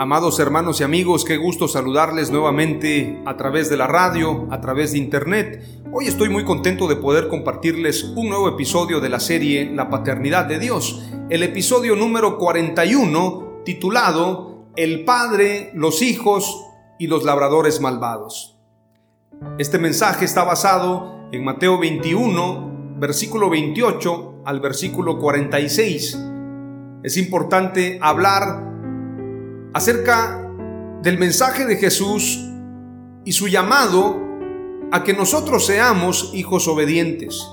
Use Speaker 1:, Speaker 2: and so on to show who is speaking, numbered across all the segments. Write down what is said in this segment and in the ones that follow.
Speaker 1: Amados hermanos y amigos, qué gusto saludarles nuevamente a través de la radio, a través de internet. Hoy estoy muy contento de poder compartirles un nuevo episodio de la serie La Paternidad de Dios, el episodio número 41 titulado El Padre, los hijos y los labradores malvados. Este mensaje está basado en Mateo 21, versículo 28 al versículo 46. Es importante hablar acerca del mensaje de Jesús y su llamado a que nosotros seamos hijos obedientes.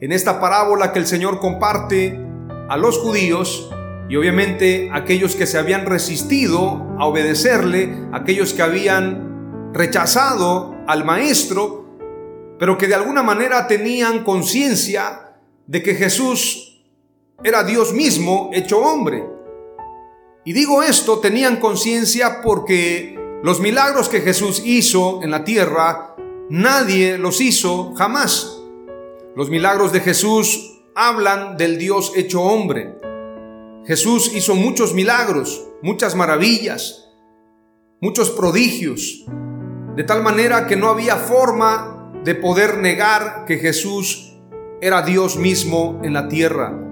Speaker 1: En esta parábola que el Señor comparte a los judíos y obviamente aquellos que se habían resistido a obedecerle, aquellos que habían rechazado al maestro, pero que de alguna manera tenían conciencia de que Jesús era Dios mismo hecho hombre. Y digo esto, tenían conciencia porque los milagros que Jesús hizo en la tierra, nadie los hizo jamás. Los milagros de Jesús hablan del Dios hecho hombre. Jesús hizo muchos milagros, muchas maravillas, muchos prodigios, de tal manera que no había forma de poder negar que Jesús era Dios mismo en la tierra.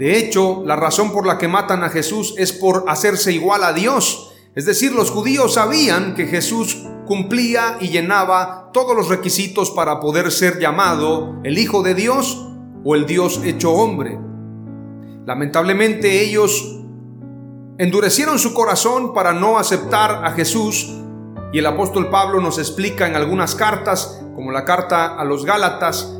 Speaker 1: De hecho, la razón por la que matan a Jesús es por hacerse igual a Dios. Es decir, los judíos sabían que Jesús cumplía y llenaba todos los requisitos para poder ser llamado el Hijo de Dios o el Dios hecho hombre. Lamentablemente ellos endurecieron su corazón para no aceptar a Jesús y el apóstol Pablo nos explica en algunas cartas, como la carta a los Gálatas,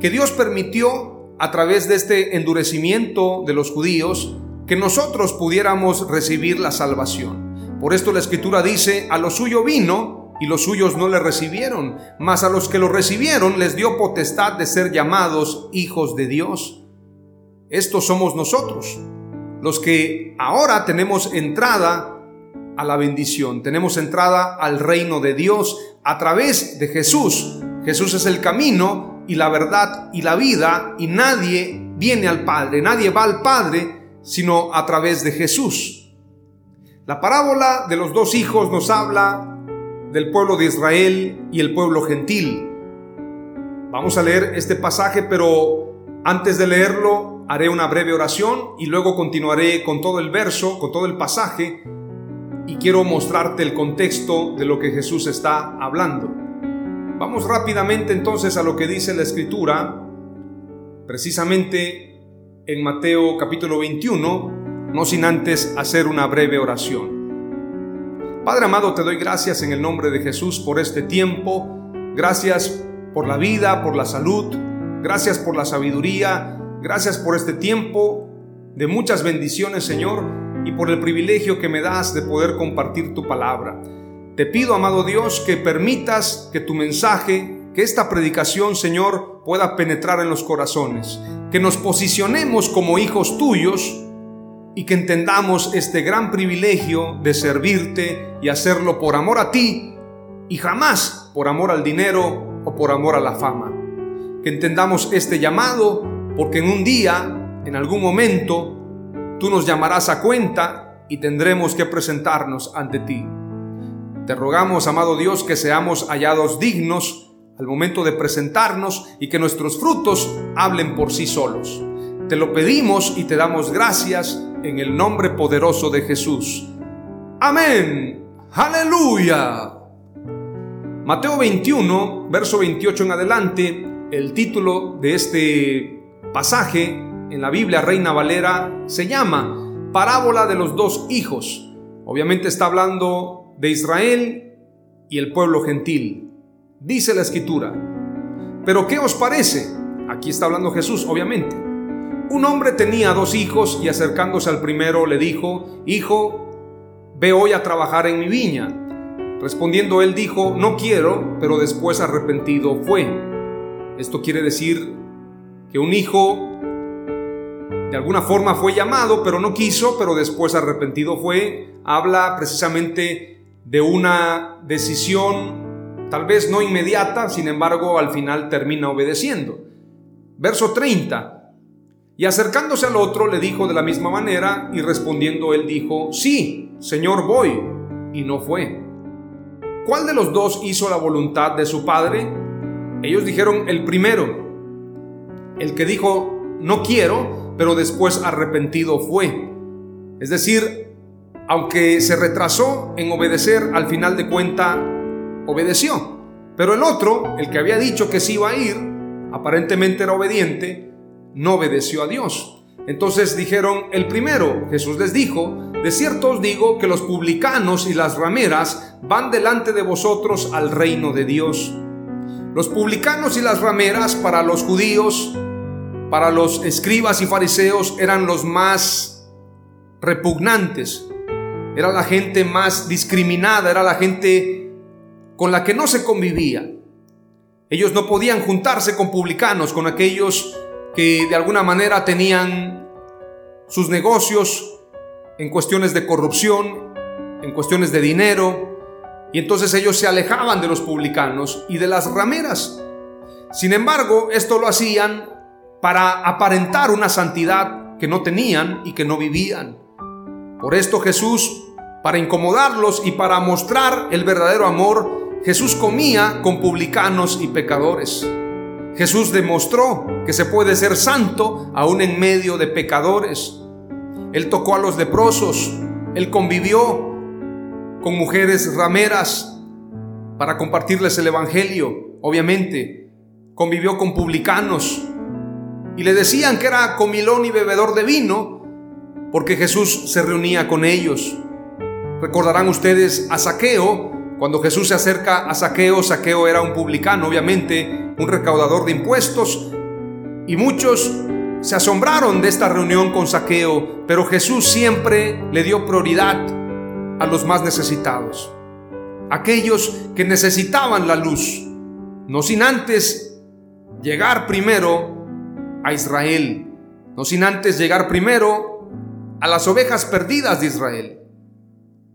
Speaker 1: que Dios permitió a través de este endurecimiento de los judíos que nosotros pudiéramos recibir la salvación. Por esto la escritura dice, a lo suyo vino y los suyos no le recibieron, mas a los que lo recibieron les dio potestad de ser llamados hijos de Dios. Estos somos nosotros, los que ahora tenemos entrada a la bendición, tenemos entrada al reino de Dios a través de Jesús. Jesús es el camino, y la verdad y la vida y nadie viene al Padre, nadie va al Padre sino a través de Jesús. La parábola de los dos hijos nos habla del pueblo de Israel y el pueblo gentil. Vamos a leer este pasaje, pero antes de leerlo haré una breve oración y luego continuaré con todo el verso, con todo el pasaje y quiero mostrarte el contexto de lo que Jesús está hablando. Vamos rápidamente entonces a lo que dice la escritura, precisamente en Mateo capítulo 21, no sin antes hacer una breve oración. Padre amado, te doy gracias en el nombre de Jesús por este tiempo, gracias por la vida, por la salud, gracias por la sabiduría, gracias por este tiempo de muchas bendiciones, Señor, y por el privilegio que me das de poder compartir tu palabra. Te pido, amado Dios, que permitas que tu mensaje, que esta predicación, Señor, pueda penetrar en los corazones, que nos posicionemos como hijos tuyos y que entendamos este gran privilegio de servirte y hacerlo por amor a ti y jamás por amor al dinero o por amor a la fama. Que entendamos este llamado porque en un día, en algún momento, tú nos llamarás a cuenta y tendremos que presentarnos ante ti. Te rogamos, amado Dios, que seamos hallados dignos al momento de presentarnos y que nuestros frutos hablen por sí solos. Te lo pedimos y te damos gracias en el nombre poderoso de Jesús. Amén. Aleluya. Mateo 21, verso 28 en adelante, el título de este pasaje en la Biblia Reina Valera se llama Parábola de los dos hijos. Obviamente está hablando de Israel y el pueblo gentil. Dice la escritura. Pero ¿qué os parece? Aquí está hablando Jesús, obviamente. Un hombre tenía dos hijos y acercándose al primero le dijo, Hijo, ve hoy a trabajar en mi viña. Respondiendo él dijo, no quiero, pero después arrepentido fue. Esto quiere decir que un hijo de alguna forma fue llamado, pero no quiso, pero después arrepentido fue. Habla precisamente de una decisión tal vez no inmediata, sin embargo al final termina obedeciendo. Verso 30. Y acercándose al otro le dijo de la misma manera y respondiendo él dijo, sí, Señor, voy. Y no fue. ¿Cuál de los dos hizo la voluntad de su padre? Ellos dijeron el primero, el que dijo no quiero, pero después arrepentido fue. Es decir, aunque se retrasó en obedecer, al final de cuenta obedeció. Pero el otro, el que había dicho que sí iba a ir, aparentemente era obediente, no obedeció a Dios. Entonces dijeron, el primero, Jesús les dijo, de cierto os digo que los publicanos y las rameras van delante de vosotros al reino de Dios. Los publicanos y las rameras para los judíos, para los escribas y fariseos eran los más repugnantes. Era la gente más discriminada, era la gente con la que no se convivía. Ellos no podían juntarse con publicanos, con aquellos que de alguna manera tenían sus negocios en cuestiones de corrupción, en cuestiones de dinero, y entonces ellos se alejaban de los publicanos y de las rameras. Sin embargo, esto lo hacían para aparentar una santidad que no tenían y que no vivían. Por esto Jesús, para incomodarlos y para mostrar el verdadero amor, Jesús comía con publicanos y pecadores. Jesús demostró que se puede ser santo aún en medio de pecadores. Él tocó a los leprosos, él convivió con mujeres rameras para compartirles el Evangelio, obviamente. Convivió con publicanos y le decían que era comilón y bebedor de vino porque Jesús se reunía con ellos. Recordarán ustedes a Saqueo, cuando Jesús se acerca a Saqueo, Saqueo era un publicano, obviamente, un recaudador de impuestos, y muchos se asombraron de esta reunión con Saqueo, pero Jesús siempre le dio prioridad a los más necesitados, aquellos que necesitaban la luz, no sin antes llegar primero a Israel, no sin antes llegar primero a las ovejas perdidas de Israel.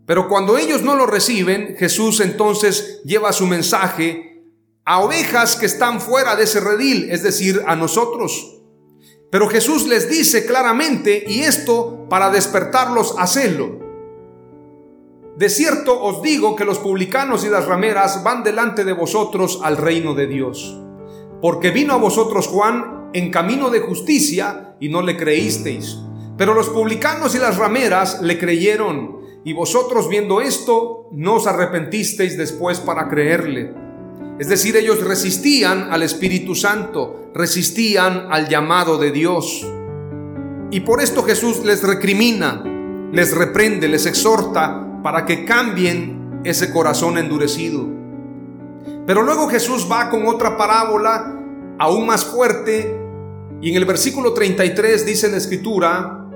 Speaker 1: Pero cuando ellos no lo reciben, Jesús entonces lleva su mensaje a ovejas que están fuera de ese redil, es decir, a nosotros. Pero Jesús les dice claramente, y esto para despertarlos a celo. De cierto os digo que los publicanos y las rameras van delante de vosotros al reino de Dios. Porque vino a vosotros Juan en camino de justicia y no le creísteis. Pero los publicanos y las rameras le creyeron y vosotros viendo esto, no os arrepentisteis después para creerle. Es decir, ellos resistían al Espíritu Santo, resistían al llamado de Dios. Y por esto Jesús les recrimina, les reprende, les exhorta para que cambien ese corazón endurecido. Pero luego Jesús va con otra parábola aún más fuerte y en el versículo 33 dice la escritura,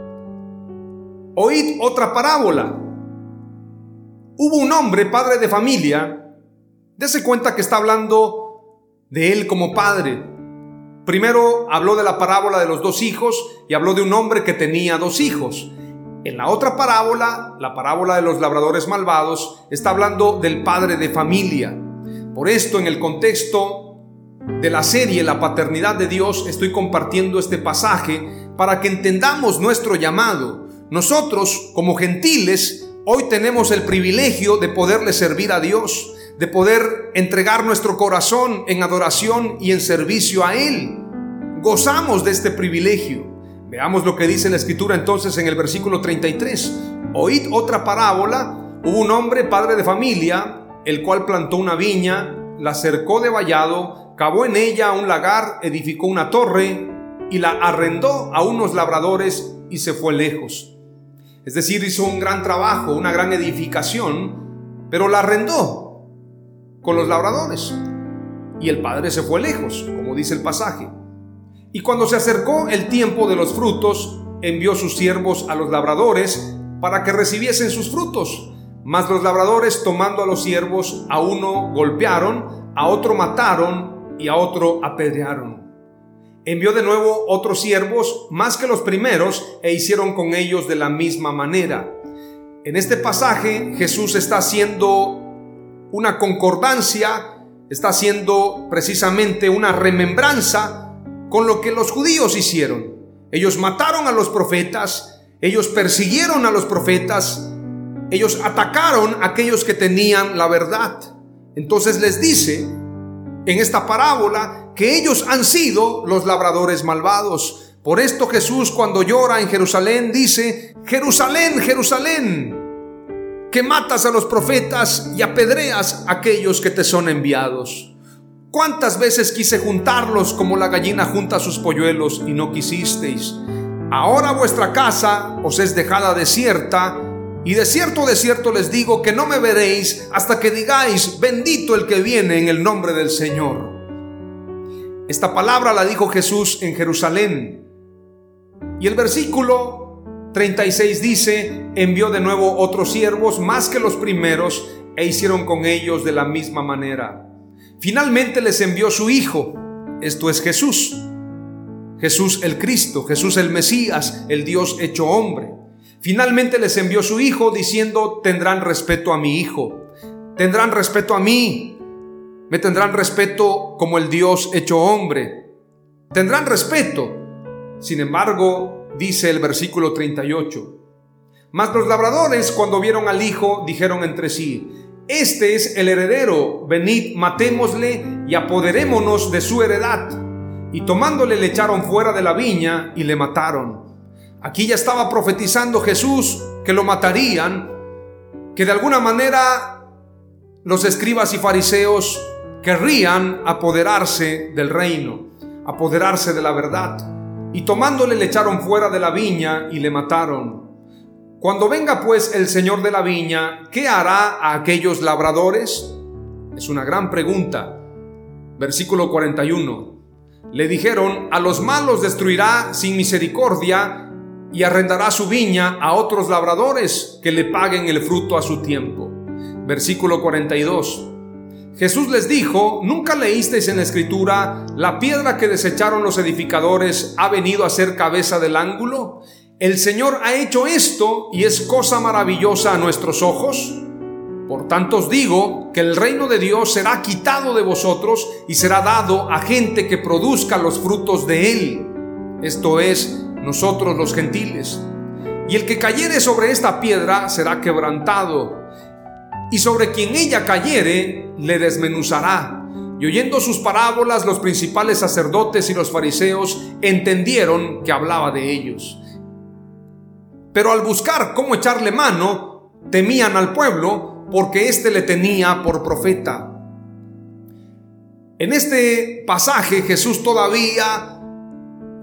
Speaker 1: oíd otra parábola. Hubo un hombre, padre de familia, dése cuenta que está hablando de él como padre. Primero habló de la parábola de los dos hijos y habló de un hombre que tenía dos hijos. En la otra parábola, la parábola de los labradores malvados, está hablando del padre de familia. Por esto, en el contexto de la serie La paternidad de Dios, estoy compartiendo este pasaje para que entendamos nuestro llamado Nosotros, como gentiles, hoy tenemos el privilegio de poderle servir a Dios, de poder entregar nuestro corazón en adoración y en servicio a Él. Gozamos de este privilegio. Veamos lo que dice la escritura entonces en el versículo 33. Oíd otra parábola. Hubo un hombre, padre de familia, el cual plantó una viña, la cercó de vallado, cavó en ella un lagar, edificó una torre y la arrendó a unos labradores y se fue lejos. Es decir, hizo un gran trabajo, una gran edificación, pero la arrendó con los labradores. Y el padre se fue lejos, como dice el pasaje. Y cuando se acercó el tiempo de los frutos, envió sus siervos a los labradores para que recibiesen sus frutos. Mas los labradores, tomando a los siervos, a uno golpearon, a otro mataron y a otro apedrearon. Envió de nuevo otros siervos, más que los primeros, e hicieron con ellos de la misma manera. En este pasaje Jesús está haciendo una concordancia, está haciendo precisamente una remembranza con lo que los judíos hicieron. Ellos mataron a los profetas, ellos persiguieron a los profetas, ellos atacaron a aquellos que tenían la verdad. Entonces les dice en esta parábola que ellos han sido los labradores malvados. Por esto Jesús cuando llora en Jerusalén dice, Jerusalén, Jerusalén, que matas a los profetas y apedreas a aquellos que te son enviados. ¿Cuántas veces quise juntarlos como la gallina junta sus polluelos y no quisisteis? Ahora vuestra casa os es dejada desierta y de cierto, de cierto les digo que no me veréis hasta que digáis, bendito el que viene en el nombre del Señor. Esta palabra la dijo Jesús en Jerusalén. Y el versículo 36 dice, envió de nuevo otros siervos más que los primeros e hicieron con ellos de la misma manera. Finalmente les envió su Hijo, esto es Jesús. Jesús el Cristo, Jesús el Mesías, el Dios hecho hombre. Finalmente les envió su hijo diciendo, tendrán respeto a mi hijo, tendrán respeto a mí, me tendrán respeto como el Dios hecho hombre, tendrán respeto. Sin embargo, dice el versículo 38, mas los labradores cuando vieron al hijo dijeron entre sí, este es el heredero, venid, matémosle y apoderémonos de su heredad. Y tomándole le echaron fuera de la viña y le mataron. Aquí ya estaba profetizando Jesús que lo matarían, que de alguna manera los escribas y fariseos querrían apoderarse del reino, apoderarse de la verdad. Y tomándole le echaron fuera de la viña y le mataron. Cuando venga pues el Señor de la viña, ¿qué hará a aquellos labradores? Es una gran pregunta. Versículo 41. Le dijeron, a los malos destruirá sin misericordia y arrendará su viña a otros labradores que le paguen el fruto a su tiempo. Versículo 42. Jesús les dijo, ¿nunca leísteis en la escritura, la piedra que desecharon los edificadores ha venido a ser cabeza del ángulo? El Señor ha hecho esto y es cosa maravillosa a nuestros ojos. Por tanto os digo que el reino de Dios será quitado de vosotros y será dado a gente que produzca los frutos de él. Esto es, nosotros los gentiles. Y el que cayere sobre esta piedra será quebrantado, y sobre quien ella cayere le desmenuzará. Y oyendo sus parábolas, los principales sacerdotes y los fariseos entendieron que hablaba de ellos. Pero al buscar cómo echarle mano, temían al pueblo porque éste le tenía por profeta. En este pasaje Jesús todavía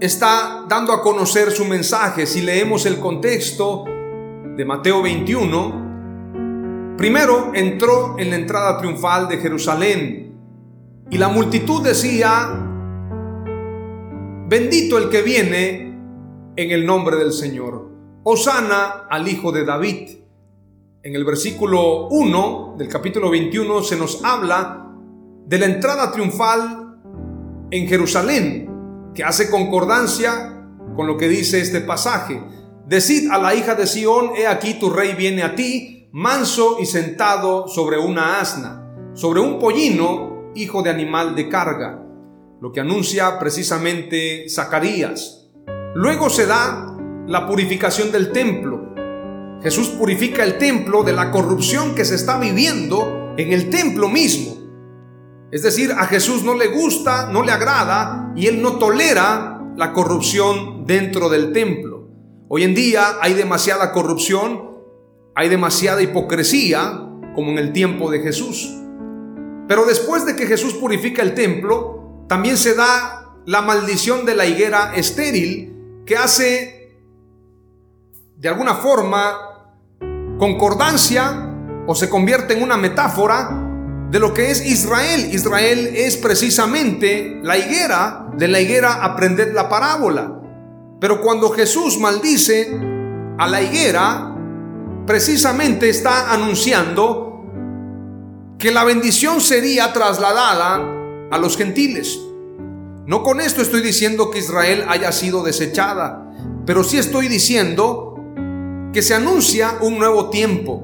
Speaker 1: está dando a conocer su mensaje. Si leemos el contexto de Mateo 21, primero entró en la entrada triunfal de Jerusalén y la multitud decía, bendito el que viene en el nombre del Señor. Osana al Hijo de David. En el versículo 1 del capítulo 21 se nos habla de la entrada triunfal en Jerusalén que hace concordancia con lo que dice este pasaje. Decid a la hija de Sión, he aquí tu rey viene a ti, manso y sentado sobre una asna, sobre un pollino, hijo de animal de carga, lo que anuncia precisamente Zacarías. Luego se da la purificación del templo. Jesús purifica el templo de la corrupción que se está viviendo en el templo mismo. Es decir, a Jesús no le gusta, no le agrada y él no tolera la corrupción dentro del templo. Hoy en día hay demasiada corrupción, hay demasiada hipocresía, como en el tiempo de Jesús. Pero después de que Jesús purifica el templo, también se da la maldición de la higuera estéril que hace de alguna forma concordancia o se convierte en una metáfora de lo que es Israel. Israel es precisamente la higuera, de la higuera aprended la parábola. Pero cuando Jesús maldice a la higuera, precisamente está anunciando que la bendición sería trasladada a los gentiles. No con esto estoy diciendo que Israel haya sido desechada, pero sí estoy diciendo que se anuncia un nuevo tiempo.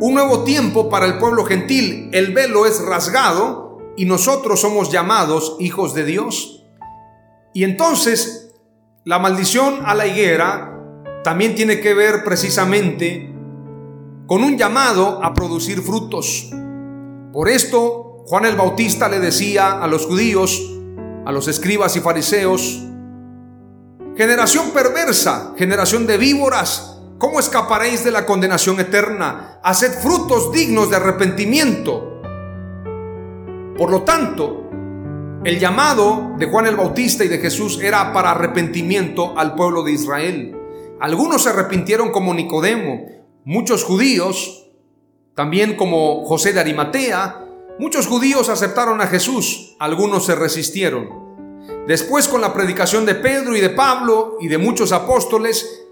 Speaker 1: Un nuevo tiempo para el pueblo gentil. El velo es rasgado y nosotros somos llamados hijos de Dios. Y entonces la maldición a la higuera también tiene que ver precisamente con un llamado a producir frutos. Por esto, Juan el Bautista le decía a los judíos, a los escribas y fariseos, generación perversa, generación de víboras, ¿cómo escaparéis de la condenación eterna? Haced frutos dignos de arrepentimiento. Por lo tanto, el llamado de Juan el Bautista y de Jesús era para arrepentimiento al pueblo de Israel. Algunos se arrepintieron como Nicodemo, Muchos judíos, también como José de Arimatea, muchos judíos aceptaron a Jesús, algunos se resistieron. Después con la predicación de Pedro y de Pablo y de muchos apóstoles,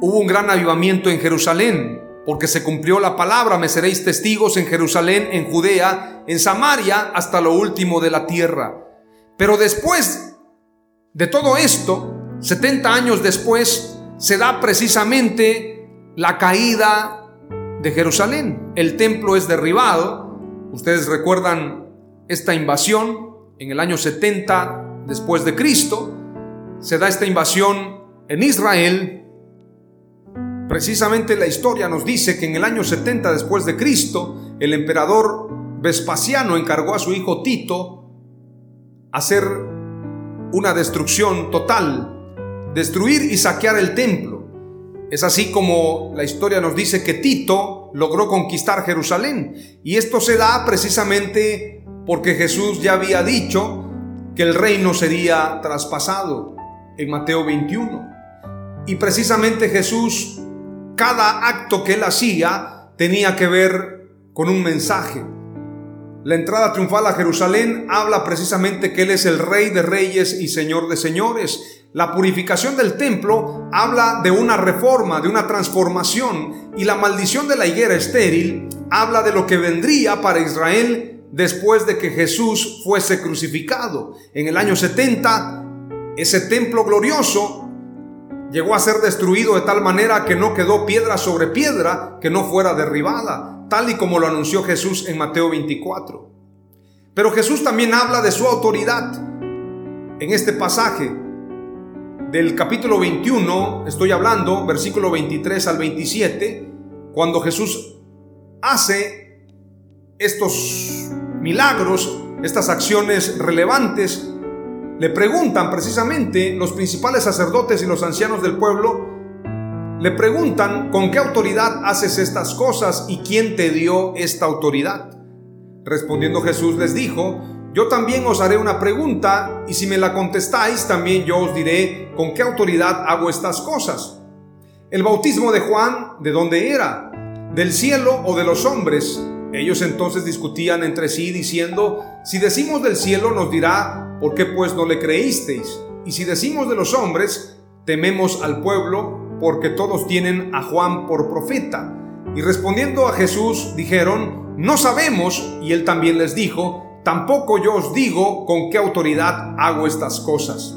Speaker 1: hubo un gran avivamiento en Jerusalén, porque se cumplió la palabra, me seréis testigos en Jerusalén, en Judea, en Samaria, hasta lo último de la tierra. Pero después de todo esto, 70 años después, se da precisamente la caída de Jerusalén. El templo es derribado. Ustedes recuerdan esta invasión en el año 70 después de Cristo. Se da esta invasión en Israel. Precisamente la historia nos dice que en el año 70 después de Cristo, el emperador Vespasiano encargó a su hijo Tito hacer una destrucción total, destruir y saquear el templo. Es así como la historia nos dice que Tito logró conquistar Jerusalén. Y esto se da precisamente porque Jesús ya había dicho que el reino sería traspasado en Mateo 21. Y precisamente Jesús, cada acto que él hacía tenía que ver con un mensaje. La entrada triunfal a Jerusalén habla precisamente que Él es el Rey de Reyes y Señor de Señores. La purificación del templo habla de una reforma, de una transformación. Y la maldición de la higuera estéril habla de lo que vendría para Israel después de que Jesús fuese crucificado. En el año 70, ese templo glorioso llegó a ser destruido de tal manera que no quedó piedra sobre piedra que no fuera derribada tal y como lo anunció Jesús en Mateo 24. Pero Jesús también habla de su autoridad. En este pasaje del capítulo 21, estoy hablando, versículo 23 al 27, cuando Jesús hace estos milagros, estas acciones relevantes, le preguntan precisamente los principales sacerdotes y los ancianos del pueblo, le preguntan, ¿con qué autoridad haces estas cosas y quién te dio esta autoridad? Respondiendo Jesús les dijo, yo también os haré una pregunta y si me la contestáis también yo os diré con qué autoridad hago estas cosas. El bautismo de Juan, ¿de dónde era? ¿Del cielo o de los hombres? Ellos entonces discutían entre sí diciendo, si decimos del cielo nos dirá, ¿por qué pues no le creísteis? Y si decimos de los hombres, tememos al pueblo porque todos tienen a Juan por profeta. Y respondiendo a Jesús dijeron, no sabemos, y él también les dijo, tampoco yo os digo con qué autoridad hago estas cosas.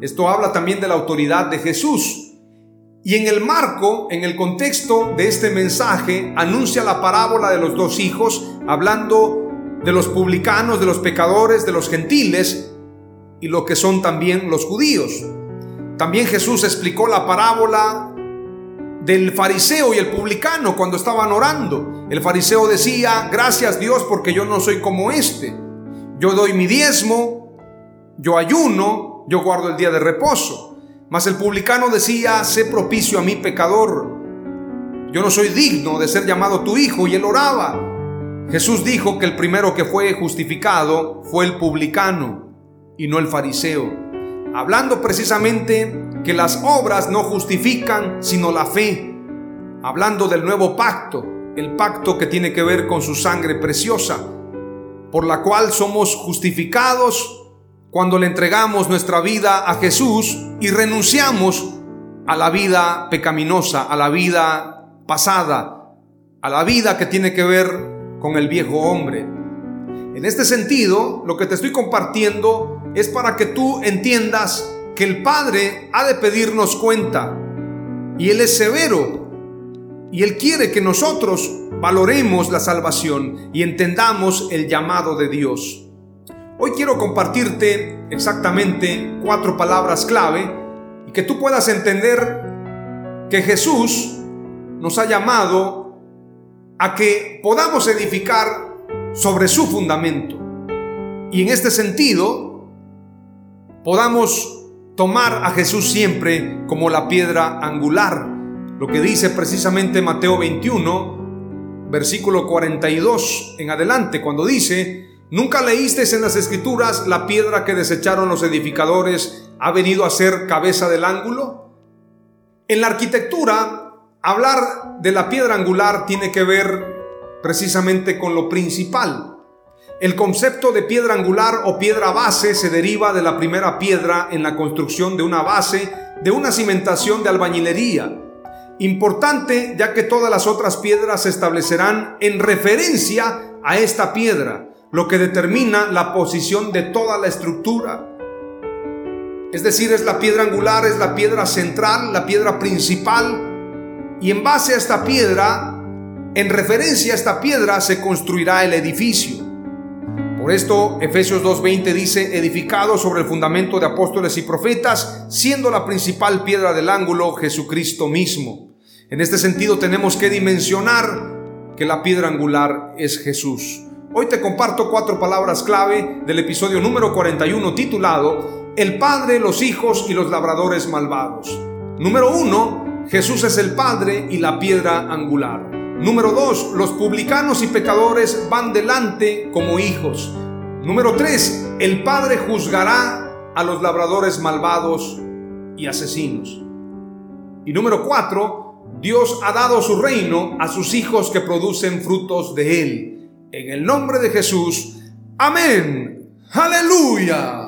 Speaker 1: Esto habla también de la autoridad de Jesús. Y en el marco, en el contexto de este mensaje, anuncia la parábola de los dos hijos, hablando de los publicanos, de los pecadores, de los gentiles y lo que son también los judíos. También Jesús explicó la parábola del fariseo y el publicano cuando estaban orando. El fariseo decía, gracias Dios porque yo no soy como este. Yo doy mi diezmo, yo ayuno, yo guardo el día de reposo. Mas el publicano decía, sé propicio a mi pecador. Yo no soy digno de ser llamado tu hijo y él oraba. Jesús dijo que el primero que fue justificado fue el publicano y no el fariseo. Hablando precisamente que las obras no justifican sino la fe. Hablando del nuevo pacto, el pacto que tiene que ver con su sangre preciosa por la cual somos justificados cuando le entregamos nuestra vida a Jesús y renunciamos a la vida pecaminosa, a la vida pasada, a la vida que tiene que ver con el viejo hombre. En este sentido, lo que te estoy compartiendo es para que tú entiendas que el Padre ha de pedirnos cuenta y Él es severo y Él quiere que nosotros valoremos la salvación y entendamos el llamado de Dios. Hoy quiero compartirte exactamente cuatro palabras clave y que tú puedas entender que Jesús nos ha llamado a que podamos edificar sobre su fundamento. Y en este sentido, podamos tomar a Jesús siempre como la piedra angular lo que dice precisamente Mateo 21, versículo 42 en adelante, cuando dice, ¿nunca leísteis en las escrituras la piedra que desecharon los edificadores ha venido a ser cabeza del ángulo? En la arquitectura, hablar de la piedra angular tiene que ver precisamente con lo principal. El concepto de piedra angular o piedra base se deriva de la primera piedra en la construcción de una base de una cimentación de albañilería Importante ya que todas las otras piedras se establecerán en referencia a esta piedra, lo que determina la posición de toda la estructura. Es decir, es la piedra angular, es la piedra central, la piedra principal, y en base a esta piedra, en referencia a esta piedra, se construirá el edificio. Por esto, Efesios 2.20 dice, edificado sobre el fundamento de apóstoles y profetas, siendo la principal piedra del ángulo Jesucristo mismo. En este sentido tenemos que dimensionar que la piedra angular es Jesús. Hoy te comparto cuatro palabras clave del episodio número 41 titulado El Padre, los hijos y los labradores malvados. Número uno, Jesús es el Padre y la piedra angular. Número dos, los publicanos y pecadores van delante como hijos. Número tres, el Padre juzgará a los labradores malvados y asesinos. Y número cuatro, Dios ha dado su reino a sus hijos que producen frutos de él. En el nombre de Jesús. Amén. Aleluya.